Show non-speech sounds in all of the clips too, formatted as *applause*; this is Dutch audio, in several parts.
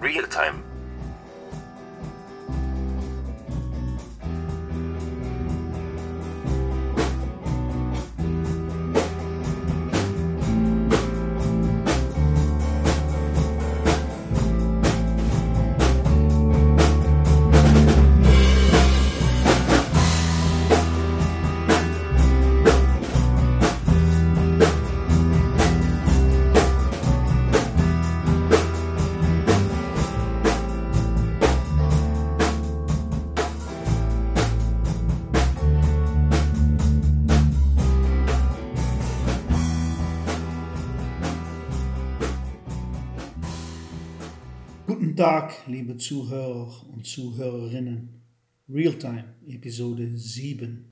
Real Time. Tag, liebe Zuhörer und Zuhörerinnen. Realtime, Episode 7.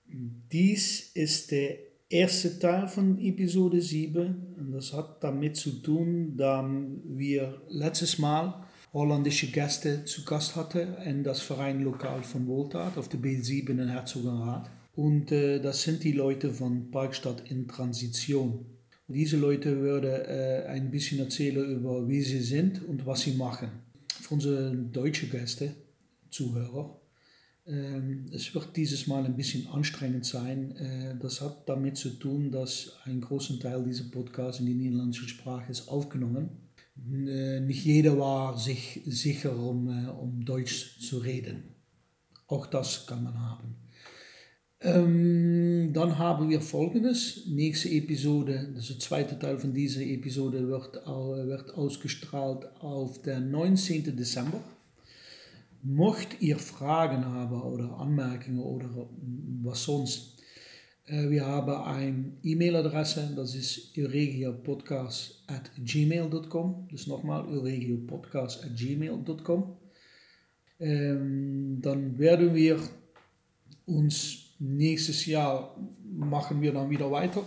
Dies ist der erste Teil von Episode 7 und das hat damit zu tun, da wir letztes Mal holländische Gäste zu Gast hatten in das Vereinlokal von Wohltat auf der B7 in Herzogenrath. Und äh, das sind die Leute von Parkstadt in Transition. Diese Leute würden äh, ein bisschen erzählen über wie sie sind und was sie machen. Für unsere deutsche Gäste, Zuhörer, ähm, es wird dieses Mal ein bisschen anstrengend sein. Äh, das hat damit zu tun, dass ein großer Teil dieser Podcasts in die niederländische Sprache ist aufgenommen. Äh, nicht jeder war sich sicher, um, äh, um Deutsch zu reden. Auch das kann man haben. Ähm, dann haben wir folgendes. Nächste Episode, ist der zweite Teil von dieser Episode, wird, wird ausgestrahlt auf den 19. Dezember. Mocht ihr Fragen haben oder Anmerkungen oder was sonst, äh, wir haben eine E-Mail-Adresse, das ist. Dus nochmal, euregiopodcast.gmail.com. Ähm, dann werden wir uns nächstes Jahr machen wir dann wieder weiter.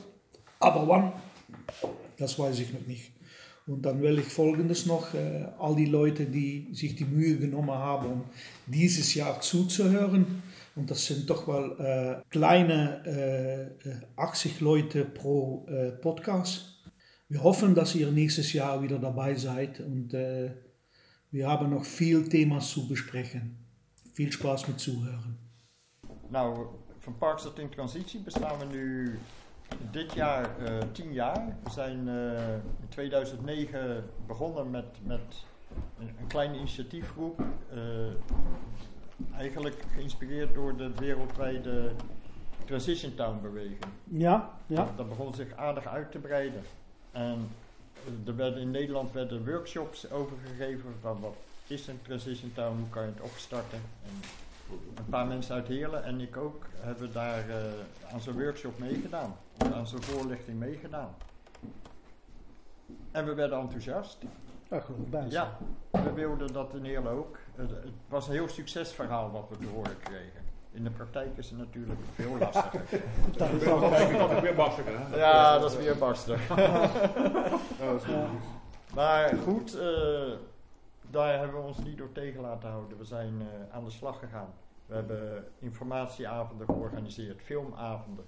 Aber wann? Das weiß ich noch nicht. Und dann will ich folgendes noch, äh, all die Leute, die sich die Mühe genommen haben, um dieses Jahr zuzuhören, und das sind doch mal äh, kleine äh, äh, 80 Leute pro äh, Podcast. Wir hoffen, dass ihr nächstes Jahr wieder dabei seid und äh, wir haben nog veel thema's zu besprechen. Veel Spaß met zuhören. Nou, van Parkstad in Transitie bestaan we nu dit jaar eh, tien jaar. We zijn eh, in 2009 begonnen met, met een, een kleine initiatiefgroep. eh, eigenlijk geïnspireerd door de wereldwijde Transition Town beweging. Ja, ja. Dat begon zich aardig uit te breiden. En er werden, in Nederland werden workshops over gegeven van wat is een Transition Town, hoe kan je het opstarten. En een paar mensen uit Heerlen en ik ook hebben daar eh, aan zo'n workshop meegedaan. Aan zo'n voorlichting meegedaan. En we werden enthousiast. Geloof bij. Ja, we wilden dat in Heerlen ook. Het, het was een heel succesverhaal wat we te horen kregen. In de praktijk is het natuurlijk veel lastiger. *laughs* Dat is altijd weer barstiger, hè? *laughs* ja, dat is weer. Ja, goed. Maar goed, eh, daar hebben we ons niet door tegen laten houden. We zijn eh, aan de slag gegaan. We hebben informatieavonden georganiseerd, filmavonden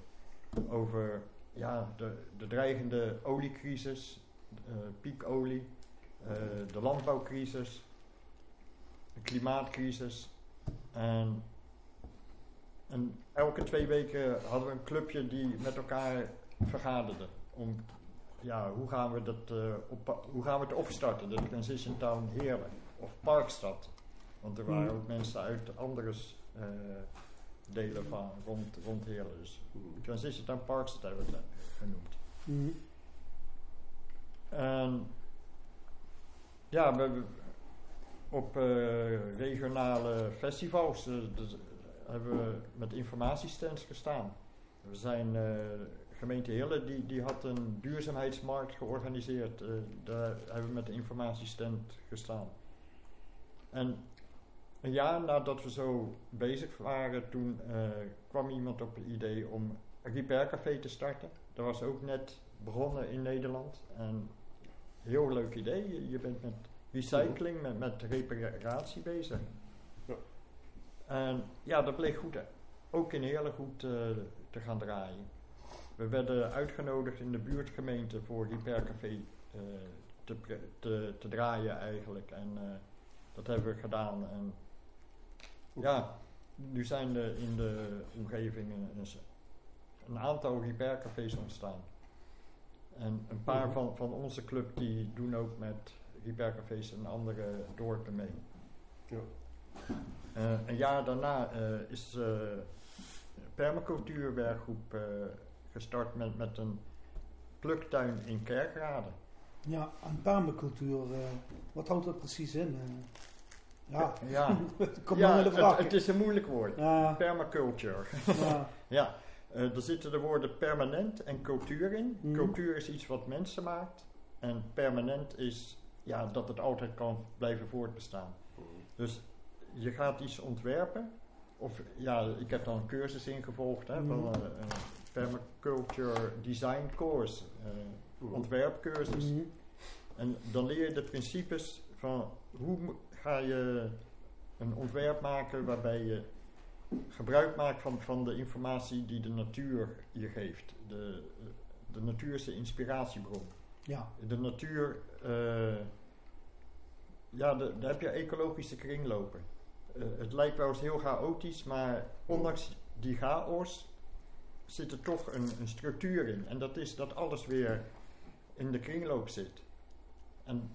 over ja, de, de dreigende oliecrisis, eh, piekolie, eh, de landbouwcrisis, de klimaatcrisis. En, en elke twee weken hadden we een clubje die met elkaar vergaderde om ja, hoe gaan we dat eh, op, hoe gaan we het opstarten, de Transition Town Heerlen of Parkstad. Want er waren Hmm. ook mensen uit andere eh, delen van rond, rond Heerlen. Dus Transition Town Parkstad hebben we het eh, genoemd. Mhm. En ja, we hebben op regionale festivals dus, hebben we met informatiestands gestaan. We zijn, gemeente Hille die, die had een duurzaamheidsmarkt georganiseerd. eh, daar hebben we met de informatiestand gestaan. En een jaar nadat we zo bezig waren, toen eh, kwam iemand op het idee om een Repair Café te starten. Dat was ook net begonnen in Nederland. En heel leuk idee. Je- bent met recycling, met, met reparatie bezig. Ja. En ja, dat bleek goed, ook in Heerlen goed eh, te gaan draaien. We werden uitgenodigd in de buurtgemeente voor Repair Café eh, te, te, te draaien eigenlijk. En eh, Dat hebben we gedaan. En ja, nu zijn er in de omgeving een, een aantal repaircafés ontstaan. En een paar Mhm. van, van onze club die doen ook met repaircafés in andere dorpen mee. Ja. Eh, een jaar daarna eh, is eh permacultuurwerkgroep gestart met, met een pluktuin in Kerkrade. Ja, en permacultuur, eh, wat houdt dat precies in? Eh, ja, ja, *laughs* kom ja maar naar de het, vraag. het is een moeilijk woord. Ja, Permaculture. *laughs* ja, *laughs* Ja, eh, er zitten de woorden permanent en cultuur in. Mhm. Cultuur is iets wat mensen maakt. En permanent is ja, dat het altijd kan blijven voortbestaan. Dus je gaat iets ontwerpen. Of ja, ik heb dan een cursus ingevolgd hè, van Mhm. een permaculture design course. eh, ontwerpcursus. mhm, En dan leer je de principes van hoe ga je een ontwerp maken waarbij je gebruik maakt van, van de informatie die de natuur je geeft. De, de natuur is de inspiratiebron. ja, De natuur, eh, ja, de- daar heb je ecologische kringlopen. Eh, het lijkt wel eens heel chaotisch, maar ondanks die chaos zit er toch een, een structuur in. En dat is dat alles weer in de kringloop zit. En,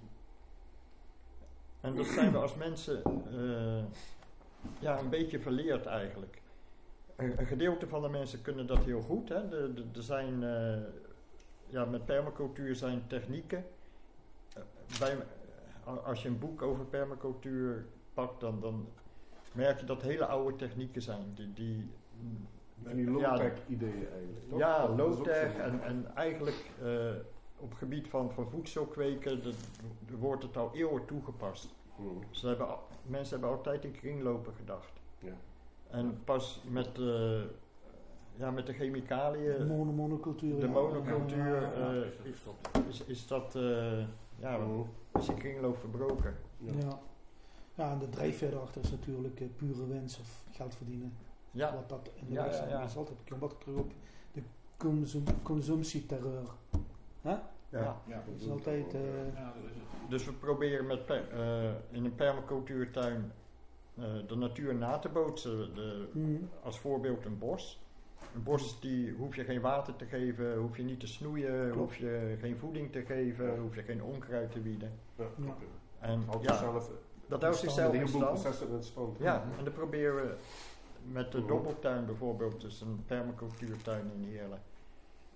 en dat zijn we als mensen eh, ja, een beetje verleerd eigenlijk. Een, gedeelte van de mensen kunnen dat heel goed. Hè. Er zijn, eh, ja, met permacultuur zijn technieken. Eh, bij, als je een boek over permacultuur pakt, dan, dan merk je dat hele oude technieken zijn. Die, die, En die low-tech ideeën eigenlijk. toch? ja, low-tech en, en eigenlijk eh, op het gebied van, van voedsel kweken, dat- er wordt het al eeuwen toegepast. Hmm. Ze hebben, mensen hebben altijd in kringlopen gedacht. Ja. En pas met, eh, ja, met de chemicaliën, mono, monocultuur. de ja. monocultuur, Ja, ja, ja. eh, is, is dat, eh, ja, Hmm. is die kringloop verbroken. Ja. Ja. ja, en de drijfveer erachter is natuurlijk pure winst of geld verdienen. Ja, Wat dat in de Ja, ja, ja. is altijd. Ik kom wat terug op de consum consumptieterreur. Hè? ja. Ja, Dat is altijd. eh, ja, dat is het. Dus we proberen met per- eh, in een permacultuurtuin eh, de natuur na te bootsen. De, mm, als voorbeeld een bos. Een bos die hoef je geen water te geven, hoef je niet te snoeien, Klopt. hoef je geen voeding te geven, hoef je geen onkruid te bieden. Ja, Ja. klopt, ja. En ja, dat houdt zichzelf in stand. Ja, en dan proberen we met de dobbeltuin bijvoorbeeld, dus een permacultuurtuin in Heerlen,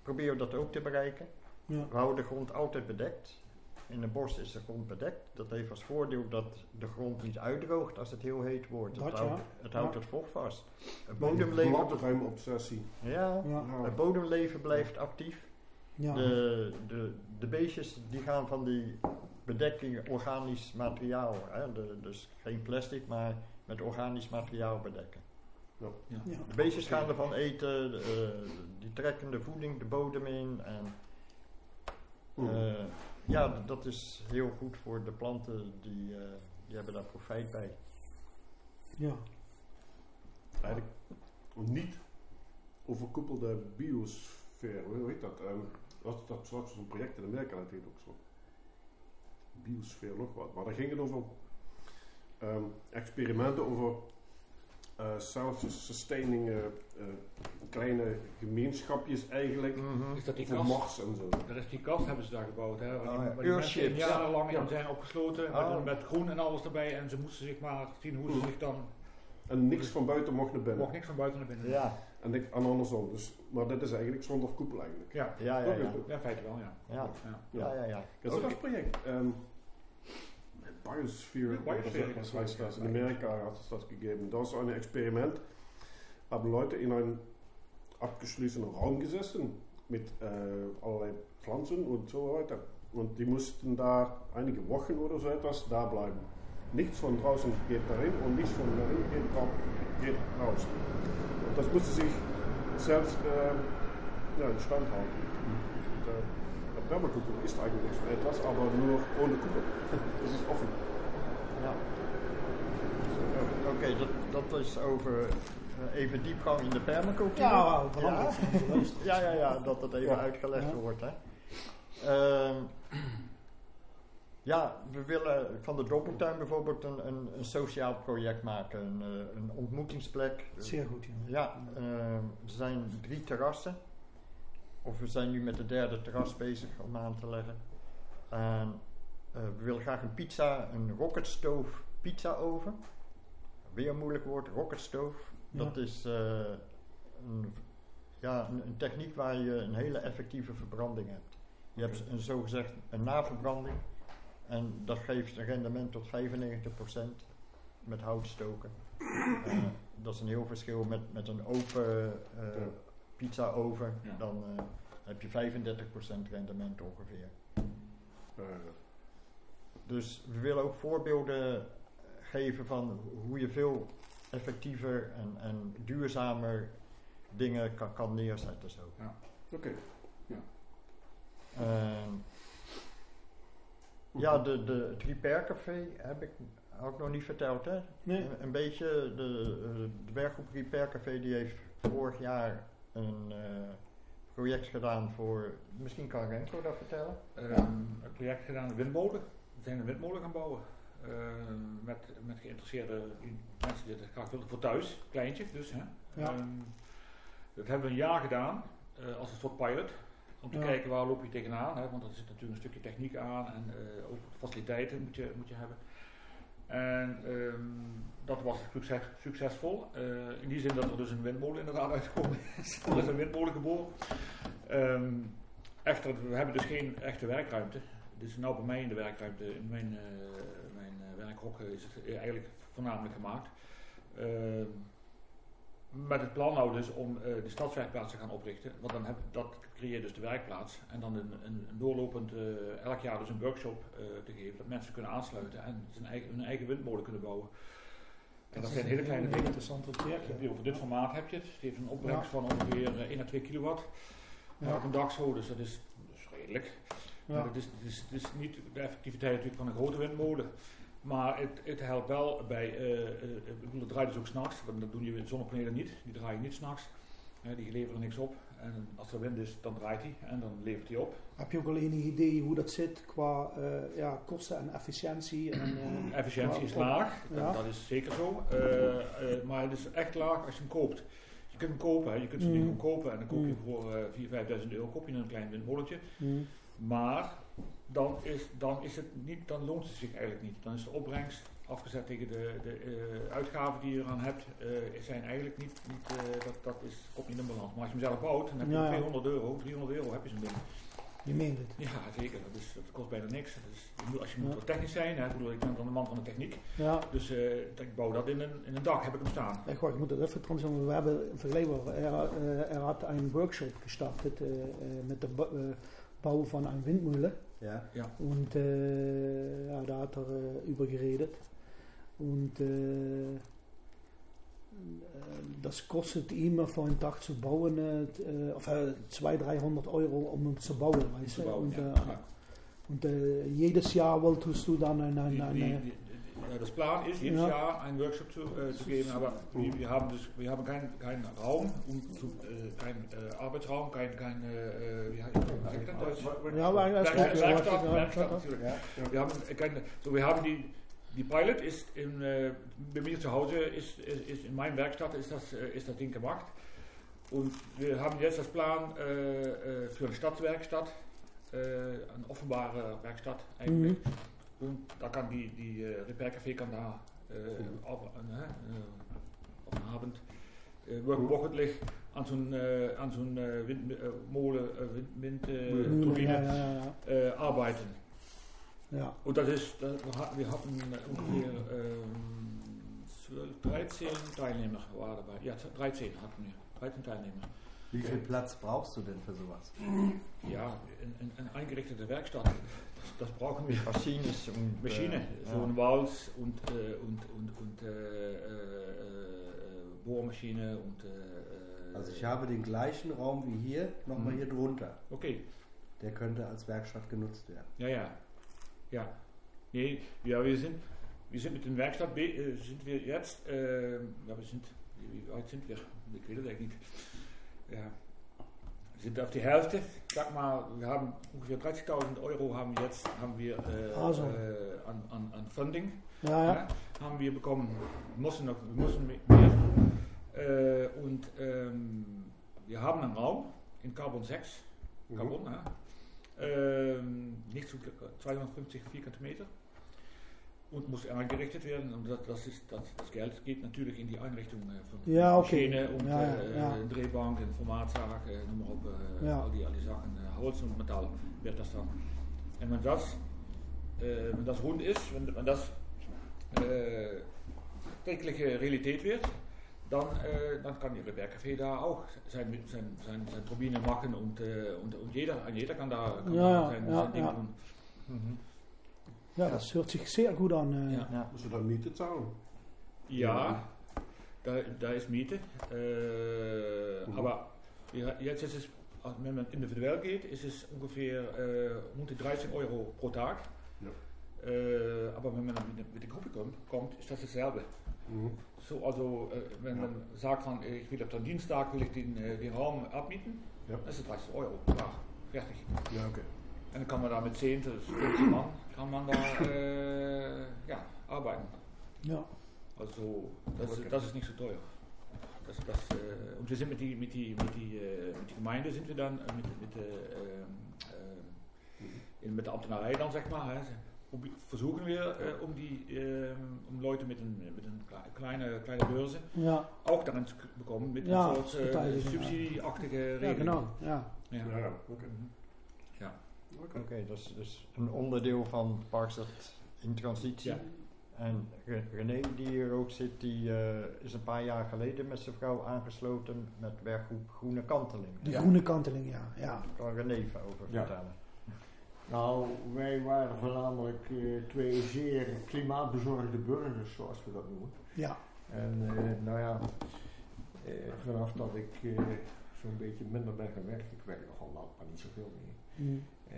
proberen we dat ook te bereiken. ja. We houden de grond altijd bedekt. In een bos is de grond bedekt. Dat heeft als voordeel dat de grond niet uitdroogt als het heel heet wordt. Dat het ja. houdt, het, houdt Ja. het vocht vast. Het Bodemleven. ruim obsessie. ja, Ja, Ja. het bodemleven blijft actief. ja. De, de, de beestjes die gaan van die bedekking organisch materiaal. Hè? De, dus geen plastic, maar met organisch materiaal bedekken. Ja. De beestjes gaan ervan eten, eh, die trekken de voeding de bodem in. En eh, ja, dat is heel goed voor de planten, die, eh, die hebben daar profijt bij. ja. Eigenlijk niet overkoepelde biosfeer, hoe heet dat? Um, dat, dat soort zo'n project in Amerika, dat heet ook zo. Biosfeer, nog wat. Maar daar ging het over ehm, experimenten over eh, self-sustaining eh, eh, kleine gemeenschapjes eigenlijk. Is dat die Voor kast? Mars en zo. Dat is die kast hebben ze daar gebouwd. Hè, waar die, Oh, ja. waar die mensen Urships. jarenlang Ja. in zijn opgesloten. Oh. Met, met groen en alles erbij. En ze moesten zich maar zien hoe ze Mhm. zich dan... En niks van buiten mocht naar binnen. mocht niks van buiten naar binnen. Ja, En, ik, en andersom. Dus, maar dit is eigenlijk zonder koepel eigenlijk. Ja, ja, ja. Ja, ja in feite wel, ja. ja, ja. ja. ja, ja. Dat is een project. ehm Biosphere, Biosphere, das das heißt das. In Amerika hat es das gegeben. Da ist ein Experiment, haben Leute in einen abgeschlossenen Raum gesessen mit äh, allerlei Pflanzen und so weiter. Und die mussten da einige Wochen oder so etwas da bleiben. Nichts von draußen geht darin und nichts von darin geht, geht raus. Und das musste sich selbst äh, ja, in Stand halten. Und, äh, Permakultur ist eigentlich so etwas, aber nur ohne Kuppel. Das ist offen. ja. Oké, dat, dat is over eh, even diepgang in de permacultuur. Ja, luisteraars. Ja, ja, ja, dat dat even Ja. uitgelegd Ja. wordt. Hè. Ehm, Ja, we willen van de Doppeltuin bijvoorbeeld een, een, een sociaal project maken, een, eh, een ontmoetingsplek. Zeer goed, ja. Ja, eh, er zijn drie terrassen. Of we zijn nu met de derde terras bezig om aan te leggen. En eh, we willen graag een pizza, een rocketstove pizza oven. Weer een moeilijk woord, rocketstove. Ja. Dat is eh, een, ja, een, een techniek waar je een hele effectieve verbranding hebt. Je hebt een zogezegd een naverbranding. En dat geeft een rendement tot 95% met hout stoken. *clears throat* Eh, dat is een heel verschil met, met een open. Pizza oven. Ja. Dan eh, heb je 35% rendement ongeveer. Eh, Dus we willen ook voorbeelden geven van hoe je veel effectiever en, en duurzamer dingen kan, kan neerzetten. Zo. Oké. Ehm, ja, de, de, Café heb ik, ik nog niet verteld. Hè? Nee. Een, een beetje, de, eh, de werkgroep Repair Café die heeft vorig jaar een eh, project gedaan voor, misschien kan Renko dat vertellen? Ehm, een project gedaan, een windmolen. We zijn een windmolen gaan bouwen. Ehm, met, met geïnteresseerde mensen die het graag wilden voor thuis, kleintje dus. Hè. Ja. Ehm, dat hebben we een jaar gedaan eh, als een soort pilot. Om te Ja. kijken waar loop je tegenaan. Hè, want er zit natuurlijk een stukje techniek aan en eh, ook faciliteiten moet je, moet je hebben. En ehm, dat was succes, succesvol. Eh, in die zin dat er dus een windmolen inderdaad uitgekomen is. *laughs* er is een windmolen geboren. Ehm, echter, we hebben dus geen echte werkruimte. Dus nou bij mij in de werkruimte, in mijn, eh mijn eh, werkhok is het eigenlijk voornamelijk gemaakt. Met het plan nou dus om eh, de stadswerkplaats te gaan oprichten. Want dan heb, dat creëert dus de werkplaats. En dan een, een, doorlopend, eh, elk jaar dus een workshop eh, te geven. Dat mensen kunnen aansluiten en zijn eigen, hun eigen windmolen kunnen bouwen. En dat, zijn hele kleine dingen. interessant ja. Over dit formaat heb je het. Het heeft een opbrengst van ongeveer eh, 1 à 2 kilowatt. Ja. Op een dak zo, dus dat is, dat is redelijk. Maar Ja. het, is, het, is, het is niet de effectiviteit natuurlijk van een grote windmolen. Maar het, het helpt wel bij, eh, eh, ik bedoel, het draait dus ook s'nachts, want dat doen je zonnepanelen niet. Die draaien niet s'nachts. Uh, die leveren niks op. En als er wind is, dan draait hij en dan levert hij op. Heb je ook al enig idee hoe dat zit qua eh, ja, kosten en efficiëntie? En, eh, *clears throat* Efficiëntie is laag, Ja. dat, dat is zeker zo. Eh, eh, maar het is echt laag als je hem koopt. Je kunt hem kopen, hè. je kunt ding Mm. gewoon kopen en dan koop je Mm. voor eh 4.000, 5.000 euro koop je een klein windmolentje. Hmm. Maar dan, is, dan, is het niet, dan loont het zich eigenlijk niet. Dan is de opbrengst afgezet tegen de, de eh, uitgaven die je eraan hebt, eh, zijn eigenlijk niet, niet eh, dat, dat is, komt niet in balans. Maar als je hem zelf bouwt, dan heb je Ja, ja. 200 euro, 300 euro heb je zo'n ding. Je meent het. Ja, zeker. Dat, is, dat kost bijna niks. Als je moet Ja. wat technisch zijn, hè, bedoel, ik ben dan de man van de techniek. Ja, Dus ik bouw dat in een, in een dak, heb ik hem staan. waar, ik moet dat even zeggen. We hebben in verleden, er, er had een workshop gestartet eh, met de bouwen van een windmolen. Ja. Und äh, ja, da hat er äh, über geredet. Und äh, äh, das kostet ihm für einen Tag zu bauen, äh, of, äh, 200, 300 Euro, um ihn zu bauen. Weißt du? Und, ja. äh, Ja. und äh, jedes Jahr wolltest du dann ein, ein, ein, ja, das Plan ist, jedes Ja. Jahr einen Workshop zu, äh, zu geben, aber wir, wir haben, das, wir haben keinen keinen Raum, um zu, äh, kein äh, Arbeitsraum, kein, kein äh, wie heißt das? Wir haben keine, so wir haben die, die Pilot ist in, äh, bei mir zu Hause, ist, ist, ist in meiner Werkstatt ist das, äh, ist das Ding gemacht. Und wir haben jetzt das Plan äh, äh, für eine Stadtwerkstatt, äh, eine offenbare Werkstatt eigentlich. Und da kann die, die äh, Repair Café kann da äh, auf, äh, äh, auf den Abend äh, wo- wochentlich an so einem äh, an so einem, äh, Wind, äh, Molen, äh, Wind, Wind äh, Mhm, Turbine ja, ja, ja, äh, arbeiten. ja. Und das ist, das, wir hatten- wir hatten äh, ungefähr ähm, 12, 13 Teilnehmer waren dabei. Ja, 13 hatten wir. 13 Teilnehmer. Wie viel Platz brauchst du denn für sowas? Ja, een eingerichtete Werkstatt, das, das brauchen wir. Machines und Maschine, äh, so ein Walz und, äh, und, und, und äh, äh, äh, Bohrmaschine und. Äh, Also ich habe den gleichen Raum wie hier, nochmal Mhm. hier drunter. Okay, Der könnte als Werkstatt genutzt werden. ja, ja. Ja. Nee, ja, wir sind, wir sind mit den Werkstatt, äh, sind wir jetzt, äh, ja, wir sind, wie weit sind wir? Ich will das eigentlich nicht. Ja. sind auf die Hälfte. Sag mal, wir haben ungefähr 30.000 Euro haben jetzt haben wir äh, Also. äh, an, an, an Funding Ja, ja. ja, haben wir bekommen. Wir mussten noch, wir mussten mehr. Äh, und ähm, wir haben einen Raum in Carbon 6, Mhm. Carbon, ja. ähm, nicht zu 250 Vierkantmeter und muss eingerichtet werden. Und das, das, ist, das, das Geld geht natürlich in die Einrichtung äh, von Ja, okay. Maschine und Ja, äh, ja. Drehbank, en Formaatzaak, äh, noem maar op, äh, Ja. all, die, all die Sachen, äh, Holz und Metall wird das dann. Und wenn das, äh, wenn das rund ist, wenn, wenn das äh, tägliche Realität wird, dann, äh, dann kann Ihre Bergcafé da auch sein, sein, sein, sein Turbine machen und, äh, und, und jeder, jeder kann da, kann Ja, da sein, sein Ding doen. Mhm. Ja, das hört sich sehr gut an. Äh. Ja. Ja. Dann Miete zahlen? Ja, da, da ist Miete. Äh, Mhm. Aber ja, jetzt ist es, als- wenn man individuell geht, ist es ungefähr äh, rund die 13 Euro pro Tag. Ja. Äh, aber wenn man mit, der- mit der Gruppe kommt, kommt, ist das dasselbe. Mhm. So, also, äh, wenn Ja. man sagt, van, ich will auf den Dienstag will ich den, den Raum abmieten, Ja. das ist 30 Euro Tag. Fertig. Ja, okay. En dan kan man da mit 10 bis 15 Mann kann man da äh, ja, arbeiten. Ja. Also, das, Okay. das ist nicht so teuer. Das, das, äh, und wir sind mit die, mit die, mit die, äh, mit die Gemeinde sind wir dann, äh, mit, mit, äh, ähm, äh, in, mit der dann, zeg maar, hè, probi- versuchen wir, äh, um die, um Leute mit een, mit een kle- kleine, kleine Börse Ja, auch darin zu bekommen, mit Ja, een soort äh, Beteiligung, ja. subsidieachtige ja regeling. genau. Ja. Ja. Ja, ja, oké. Dat is dus een onderdeel van Parkstad in transitie. Ja. En Re- René, die hier ook zit, die eh, is een paar jaar geleden met zijn vrouw aangesloten met werkgroep Groene Kanteling. De Ja. groene kanteling, ja. ja. Daar kan René even over Ja. vertellen. Nou, wij waren voornamelijk eh, twee zeer klimaatbezorgde burgers, zoals we dat noemen. Ja. En eh, nou ja, eh, vanaf dat ik eh, zo'n beetje minder ben gaan werken, ik werk nogal lang, maar niet zoveel meer, Mm. eh,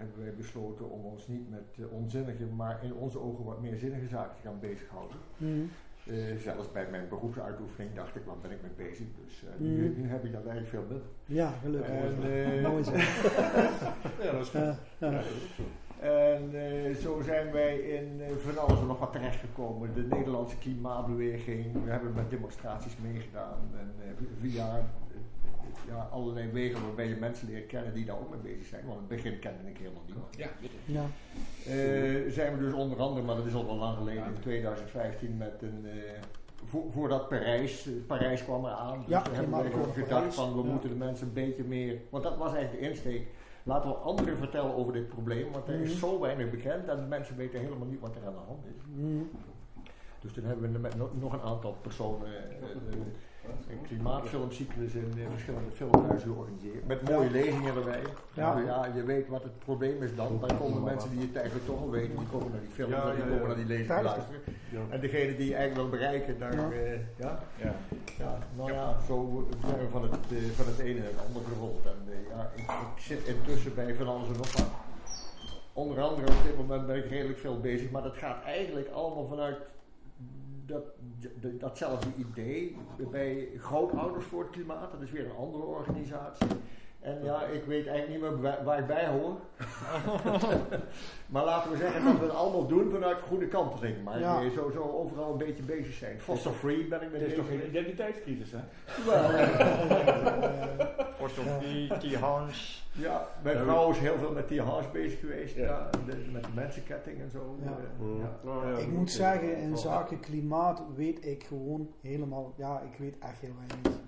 hebben wij besloten om ons niet met eh, onzinnige, maar in onze ogen wat meer zinnige zaken te gaan bezighouden. Mm. Eh, zelfs bij mijn beroepsuitoefening dacht ik, wat ben ik mee bezig? Dus Mm. nu, nu heb ik dat eigenlijk veel minder. Ja, gelukkig. En, Mooi zo. *laughs* Ja, dat is goed. Ja. En zo zijn wij in van alles en nog wat terechtgekomen. De Nederlandse klimaatbeweging, we hebben met demonstraties meegedaan. En eh, via ja, allerlei wegen waarbij je mensen leert kennen die daar ook mee bezig zijn. Want in het begin kende ik helemaal niemand. Ja, bitte. Ja. Eh, zijn we dus onder andere, maar dat is al wel lang geleden, in 2015 met een... eh, voor, voordat Parijs, eh, Parijs kwam eraan, dus Ja, toen hebben klimaatakkoord gedacht Parijs. van we Ja. moeten de mensen een beetje meer, want dat was eigenlijk de insteek. Laten we anderen vertellen over dit probleem, want er Mhm. is zo weinig bekend dat de mensen weten helemaal niet wat er aan de hand is. Mm. Dus toen hebben we met no- nog een aantal personen een, klimaatfilmcyclus in eh, verschillende filmhuizen georganiseerd. Met mooie lezingen erbij. Ja. Nou ja, je weet wat het probleem is dan. Dan komen mensen die het eigenlijk toch al weten, die komen naar die film, Ja, die ja, komen ja. naar die lezingen luisteren. Ja. En degene die je eigenlijk wil bereiken, daar, Ja. eh, ja. Ja. Ja, nou ja, zo zijn we van het, eh, van het ene en het andere gerold. En eh, ja, ik, ik zit intussen bij van alles en nog wat. Onder andere op dit moment ben ik redelijk veel bezig, maar dat gaat eigenlijk allemaal vanuit dat, datzelfde idee bij grootouders voor het klimaat. Dat is weer een andere organisatie. En ja, ik weet eigenlijk niet meer waar, ik bij hoor. *laughs* maar laten we zeggen dat we het allemaal doen vanuit goede kanteling. Maar Ja. eh, sowieso overal een beetje bezig zijn. Fossil free ben ik mee Het is toch geen identiteitscrisis, hè? Wel, *laughs* Fotografie, T-Hans. Ja, mijn Ja, vrouw is heel veel met die haas bezig geweest. Ja. Ja. de- met de mensenketting en zo. Ja. Mm. ja. Ja, Ik moet zeggen, in zaken klimaat weet ik gewoon helemaal, ja, ik weet echt heel weinig.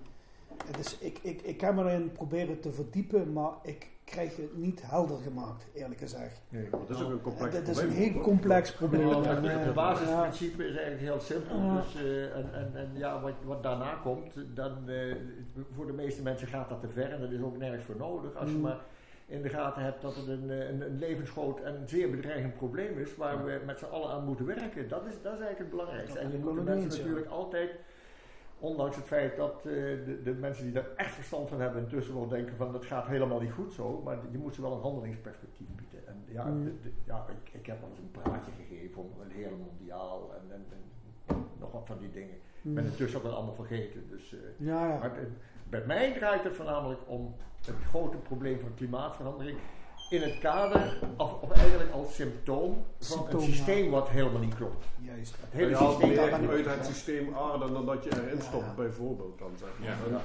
Het is, ik, ik, ik heb me erin proberen te verdiepen, maar ik krijg het niet helder gemaakt, eerlijk gezegd. Nee. Dat is ook een complex Het is een probleem, heel complex probleem. Nou, het, eh, basisprincipe is eigenlijk heel simpel. Ja. Dus, eh, en, en, en ja, wat, wat daarna komt, dan eh, voor de meeste mensen gaat dat te ver en dat is ook nergens voor nodig. Als je Mm. maar in de gaten hebt dat het een, eh, een, een levensgroot en zeer bedreigend probleem is waar we met z'n allen aan moeten werken. Dat is, dat is eigenlijk het belangrijkste. Dat En je moet de mensen natuurlijk altijd, ondanks het feit dat eh, de, de mensen die daar echt verstand van hebben intussen wel denken van dat gaat helemaal niet goed zo, maar je moet ze wel een handelingsperspectief bieden. En ja, Mm. de- de- ja ik, ik heb wel eens een praatje gegeven om een hele mondiaal en, en, en nog wat van die dingen. Ik ben mm, intussen ook wel allemaal vergeten. Dus, eh, ja, ja. maar, eh, bij mij draait het voornamelijk om het grote probleem van klimaatverandering in het kader, of, of eigenlijk als symptoom van Symptoom, een ja. systeem wat helemaal niet klopt. Juist. Het Je hele haalt systeem meer niet- uit het systeem aarde dan dat je erin stopt, Ja. bijvoorbeeld. Dan, zeg maar. Ja.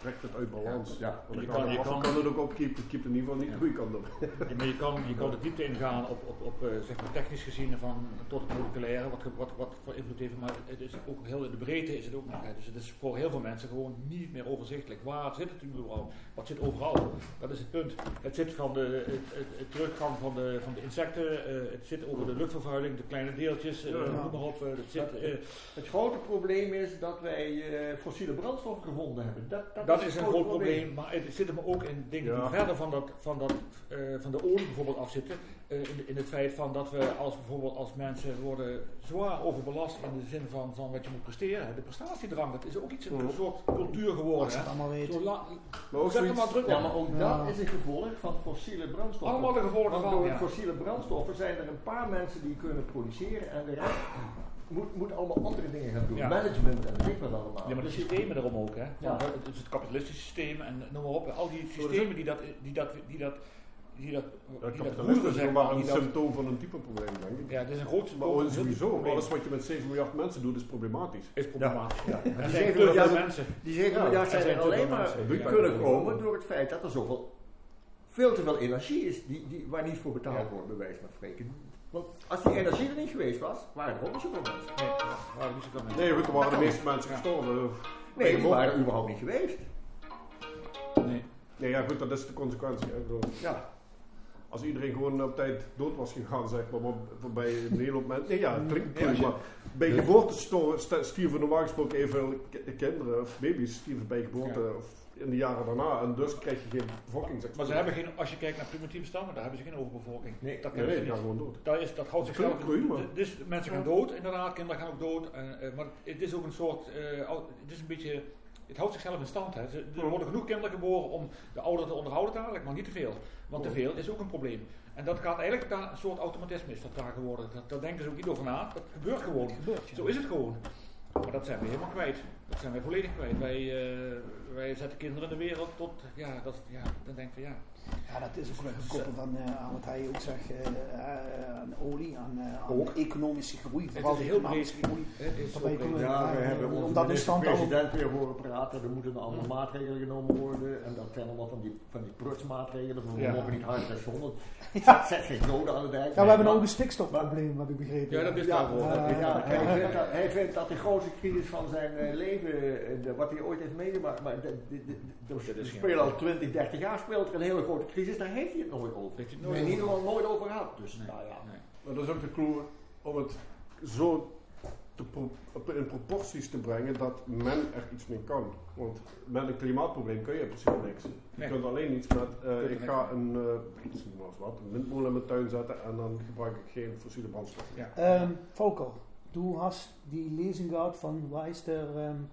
Trekt het uit balans. Ja. Je kan- je kan- kan het ook opkeepen, het keept in ieder geval niet Ja. de goede kant op. *laughs* Ja, maar je kan, je kan de diepte ingaan op, op, op eh, zeg maar technisch gezien van tot het moleculaire, wat, ge- wat, wat voor invloed heeft, maar het is ook heel in de breedte is het ook nog. Dus het is voor heel veel mensen gewoon niet meer overzichtelijk. Waar zit het nu überhaupt? Wat zit overal? Dat is het punt. Het zit van de het, het, het teruggang van de, van de insecten, eh, het zit over de luchtvervuiling, de kleine deeltjes, Ja. noem maar op. het zit, eh, Het grote probleem is dat wij eh, fossiele brandstoffen gevonden hebben. Dat, dat, Dat is een groot probleem, maar het zit hem ook in dingen Ja. die verder van, dat, van, dat, eh, van de olie bijvoorbeeld afzitten. Eh, in, in het feit van dat we als bijvoorbeeld als mensen worden zwaar overbelast in de zin van, van wat je moet presteren. hè. De prestatiedrang, dat is ook iets, een Mhm. soort cultuur geworden. Als je hè. het allemaal weet. Zo la- Maar ook er zoiets, maar druk op. Ja, maar ook Ja. dat is een gevolg van fossiele brandstoffen. Allemaal de gevolgen van. door Ja. fossiele brandstoffen zijn er een paar mensen die kunnen produceren en de rest moet, moet allemaal andere dingen gaan doen. Ja. Management en weet ik wat allemaal. Ja, maar de Dus je- systemen erom ook, hè? Ja. Het is het kapitalistische systeem en noem maar op. Al die systemen die dat, die dat, die dat, die dat, ja, die dat kapitalisme roeren, is maar. een dat, symptoom van een type probleem, denk ik. ja, het is een groot Maar heel sowieso, alles wat je met 7 miljard mensen doet is problematisch. is problematisch. Ja. Die Er zijn zeven te veel miljard- mensen. Die 7 Ja, miljard zijn zijn er alleen maar mensen. Ja. kunnen komen door het feit dat er zoveel, veel te veel energie is die, die, waar niet voor betaald Ja. wordt, bij wijze van spreken. Want als die energie er niet geweest was, waren er ook niet zoveel mensen. Nee, waren niet zoveel mensen. Nee, goed, er waren de meeste mensen Ja. gestorven. Nee, die waren er überhaupt niet geweest. Nee. Nee, ja goed, dat is de consequentie. hè. Ik bedoel, Ja. Als iedereen gewoon op tijd dood was gegaan, zeg maar, bij een hele hoop mensen. Nee, ja, het klinkt Ja, maar bij geboorte stierven normaal gesproken ki- kinderen of baby's stierven bij geboorte Ja. of in de jaren daarna. En dus krijg je geen bevolkingsexplosie. Maar ze hebben geen, als je kijkt naar primitieve stammen, daar hebben ze geen overbevolking. Nee, dat Nee, nee, gaan niet. gewoon dood. Dat, is, dat houdt zichzelf. Dus mensen gaan dood, inderdaad, kinderen gaan ook dood. En, eh, maar het is ook een soort. eh, het is een beetje. Het houdt zichzelf in stand. Hè. Er worden genoeg kinderen geboren om de ouderen te onderhouden dadelijk, maar niet te veel. Want te Ja. veel is ook een probleem. En dat gaat eigenlijk daar een soort automatisme is dat daar geworden. Dat, daar denken ze ook niet over na. Dat gebeurt gewoon. gebeurt, ja. Zo is het gewoon. Maar dat zijn we helemaal kwijt. Dat zijn wij volledig kwijt. Wij, eh, wij zetten kinderen in de wereld tot. Ja, dat, ja dan denk ik van ja. Ja, dat is ook wel gekoppeld aan, eh, aan wat hij ook zegt, eh, eh, aan olie, aan, aan Ook. economische groei. Het vooral is heel breed. groei. Ja, we Ja, hebben onze dat president weer horen praten. Er moeten allemaal maatregelen genomen worden. En dat zijn allemaal van die, van die prutsmaatregelen. We Ja. mogen niet harder dan 100. Zet, zet geen doden aan de dijk. Ja, we hebben Maar- ook een stikstofprobleem, heb ik begrepen. Ja, dat is Ja, wel ja, hij, vindt dat, hij vindt dat de grootste crisis van zijn eh, leven, de- wat hij ooit heeft meegemaakt, maar de, de, er spelen al 20, 30 jaar speelt er een hele grote crisis, daar heeft hij het nooit over. Heeft hij het Nee, nooit in ieder over. geval nooit over gehad. Dus Nee, nou ja. nee. Maar dat is ook de clue om het zo te pro- in proporties te brengen dat men er iets mee kan. Want met een klimaatprobleem kun je in principe niks. Je kunt alleen iets met, eh, ik ga een, eh, iets noem maar eens wat, een windmolen in mijn tuin zetten en dan gebruik ik geen fossiele brandstof. Ähm, Volker, du hast die Lesung von, wie heißt der, ähm,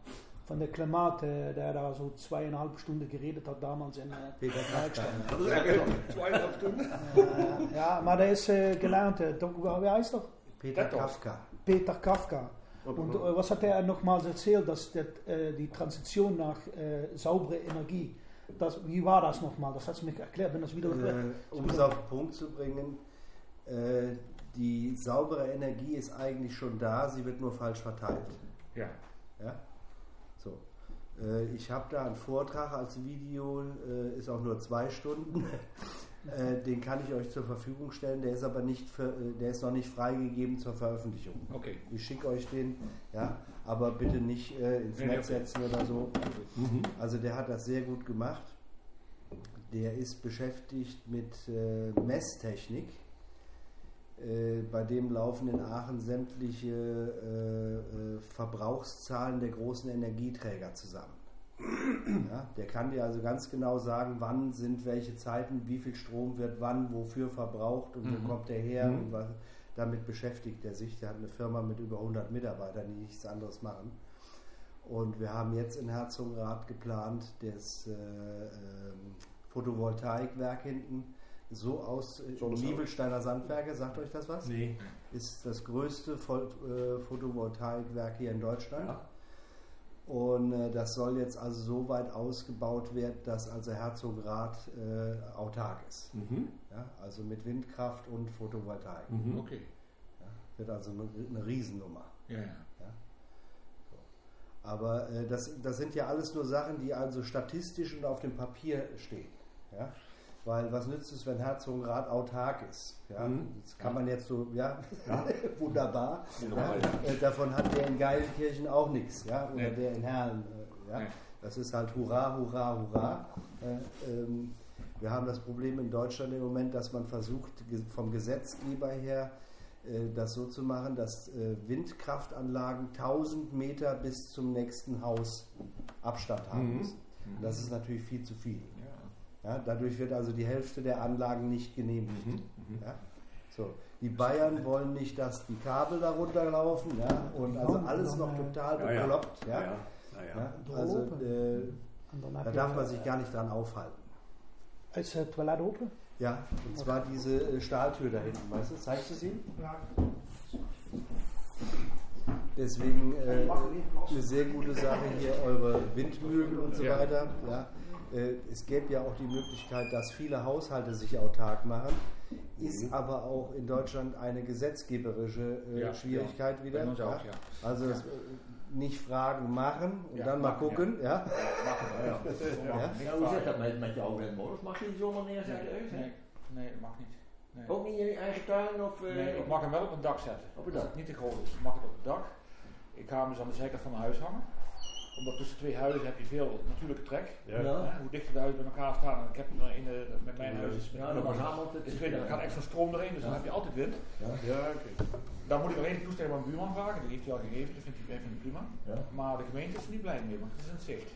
von der Klimat, äh, der da so zweieinhalb Stunden geredet hat damals in äh, Peter Kafka. Werkstatt. Dat is eigenlijk Zweieinhalb Stunden. Äh, ja, maar der ist äh, gelernt, äh, wie heißt er? Peter? Kafka. Peter Kafka. Wat- Und äh, was hat er nochmals erzählt, dass das, äh, die Transition nach äh, saubere Energie, das, wie war das nochmal? Das hat du mir erklärt, wenn das wieder Äh, um es auf den Punkt zu bringen, äh, die saubere Energie ist eigentlich schon da, sie wird nur falsch verteilt. Ja. Ja? Äh, ich habe da einen Vortrag als Video, äh, ist auch nur zwei Stunden. *laughs* äh, den kann ich euch zur Verfügung stellen. Der ist aber nicht, für, der ist noch nicht freigegeben zur Veröffentlichung. Okay. Ich schicke euch den, ja, aber bitte nicht äh, ins nee, Netz okay. setzen oder so. Also der hat das sehr gut gemacht. Der ist beschäftigt mit äh, Messtechnik. Äh, bei dem laufen in Aachen sämtliche äh, äh, Verbrauchszahlen der großen Energieträger zusammen. Ja, der kann dir also ganz genau sagen, wann sind welche Zeiten, wie viel Strom wird wann, wofür verbraucht und Mhm. wo kommt der her Mhm. und was, damit beschäftigt er sich. Der hat eine Firma mit über 100 Mitarbeitern, die nichts anderes machen. Und wir haben jetzt in Herzogenrath geplant, das äh, ähm, Photovoltaikwerk hinten so aus äh, Niebelsteiner Sandwerke, sagt euch das was? Nee. Ist das größte äh, Photovoltaikwerk hier in Deutschland. Ja. Und äh, das soll jetzt also so weit ausgebaut werden, dass also Herzogenrath äh, autark ist. Mhm. Ja? Also mit Windkraft und Photovoltaik. Mhm. Okay. Ja? Wird also eine, eine Riesennummer. Ja, ja. Aber äh, das, das sind ja alles nur Sachen, die also statistisch und auf dem Papier stehen. Ja? Weil was nützt es, wenn Herzogenrath autark ist? Ja? Mhm. Das kann man jetzt so, ja, Ja. *laughs* wunderbar. Ja? Äh, davon hat der in Geilenkirchen auch nichts. Ja? Oder Nee. der in Herlen. Äh, ja? Nee. Das ist halt Hurra, Hurra, Hurra. Äh, ähm, wir haben das Problem in Deutschland im Moment, dass man versucht, vom Gesetzgeber her äh, das so zu machen, dass äh, Windkraftanlagen 1000 Meter bis zum nächsten Haus Abstand haben Mhm. müssen. Und das ist natürlich viel zu viel. Ja. Ja, dadurch wird also die Hälfte der Anlagen nicht genehmigt. Mhm. Mhm. Ja? So. Die Bayern wollen nicht, dass die Kabel da runterlaufen. Ja? Und also alles noch total Ja, ja. bekloppt. Ja? Ja, ja. Ja, Ja? Also äh, da darf man sich gar nicht dran aufhalten. Is het toilet open? Ja, und zwar diese äh, Stahltür da hinten, weißt du? Zeigst du sie? Deswegen äh, eine sehr gute Sache hier, eure Windmühlen und so Ja. weiter. Ja. Äh, es gäbe ja auch die Möglichkeit, dass viele Haushalte sich autark machen. Ist aber auch in Deutschland eine gesetzgeberische äh, Ja, Schwierigkeit ja. wieder. Uns auch, ja. Also Ja. das, äh, nicht fragen, machen und Ja, dann mal machen, ja. gucken. Ja. Machen, ja. Ja. *laughs* Ja, hoe zit dat met, met jouw windmolens? Mag je die zomaar neerzetten? Nee, nee, nee, dat mag niet. Nee. Ook niet in je eigen tuin? Of, eh, Nee, ik mag hem wel op een dak zetten. Op Als dak? het niet te groot is, mag het op het dak. Ik ga hem dus aan de zijkant van mijn huis hangen. Omdat tussen twee huizen heb je veel natuurlijke trek. Ja. Hoe dichter de huizen bij elkaar staan. En ik heb er in de, met mijn huis is met Ja, is tweede, er gaat extra stroom erin, dus dan heb je altijd wind. Ja, oké. Dan moet ik alleen de toestemming van mijn buurman vragen, die heeft hij al gegeven, dat vindt hij, hij vindt het prima. Ja. Maar de gemeente is er niet blij mee, want het is in het zicht.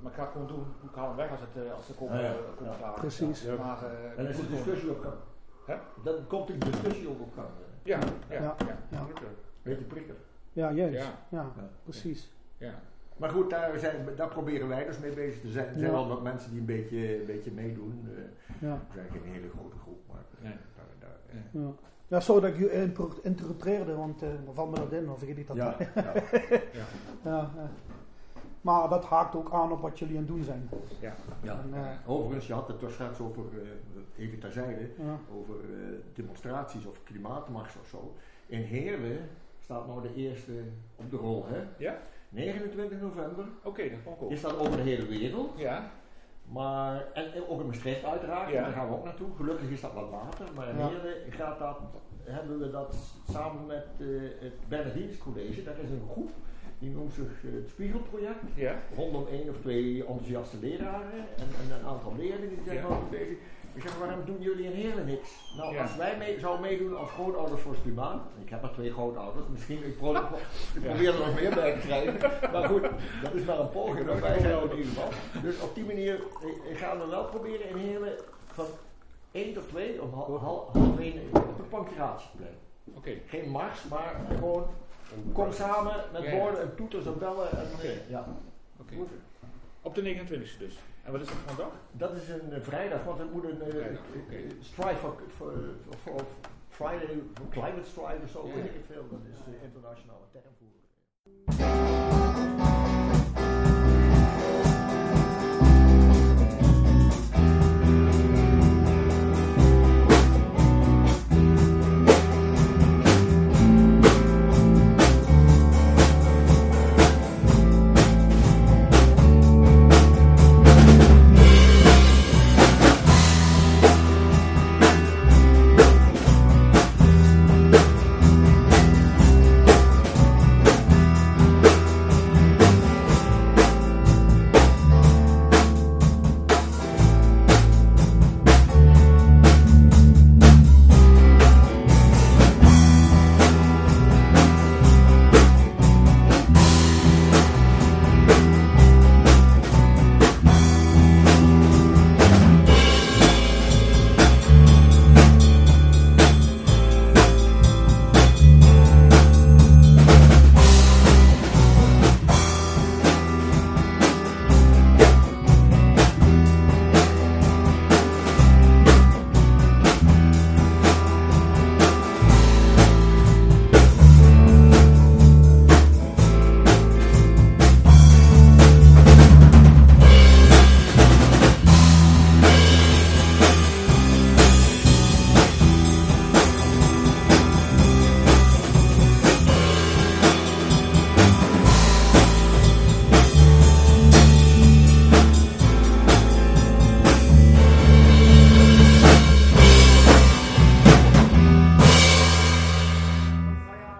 Maar ik ga het gewoon doen, ik haal hem weg als, het, eh, als ze komen, Ja, ja. eh, komen Ja. klagen. Precies. Ja. Maar, eh, Dan is ik de moet gewoon- discussie op gang. Hè? Dan komt de discussie ook op gang. Ja, ja, Ja. ja. Ja, Beetje prikker. ja juist. Ja. Ja, Ja. precies. ja. Maar goed, daar, zijn, daar proberen wij dus mee bezig te zijn. Er zijn Ja. wel wat mensen die een beetje, een beetje meedoen. eh, Ja. we zijn geen hele grote groep, maar Nee. daar, daar, Nee. Ja. Ja, sorry dat ik je inter- interrupeerde, want eh dan valt me dat in, of vergeet ik dat. *laughs* ja, ja. Ja. Maar dat haakt ook aan op wat jullie aan het doen zijn. Ja. ja. En, eh, Overigens, je had het toch straks over, eh, even terzijde, ja. over eh, demonstraties of klimaatmars of zo. In Heerlen staat nou de eerste op de rol, hè? Ja? 29 november Oké, dat komt ook. is dat over de hele wereld. Ja, Maar, en, en ook in Maastricht uiteraard, Ja. daar gaan we ook naartoe. Gelukkig is dat wat later, maar in Ja. Heerlen gaat dat, hebben we dat samen met eh, het Bernardines College. Daar is een groep, die noemt zich eh, het Spiegelproject. ja. Rondom één of twee enthousiaste leraren en, en een aantal leerlingen die zijn bezig. Ik zeg, waarom doen jullie in Heerlen niks? Nou, Ja. als wij mee, zouden meedoen als grootouders voor klimaat, ik heb maar twee grootouders, misschien, ik, pro- *laughs* ik probeer er nog meer bij te krijgen, maar goed, dat is maar een poging, maar wij zijn in ieder geval. Dus op die manier eh, gaan we wel proberen in Heerlen van 1 tot 2 om half, half, half 1 op het Pancratiusplein. Oké. Geen mars, maar gewoon kom samen met borden en toeters en bellen. En, Oké. ja. Oké. Op de 29e dus. En wat is dat dag? Dat is een eh, vrijdag, want we moeten een Vrijdag, oké. strive for, for, for, for Friday, for climate strike of zo, weet ik veel. Dat is de internationale term voor.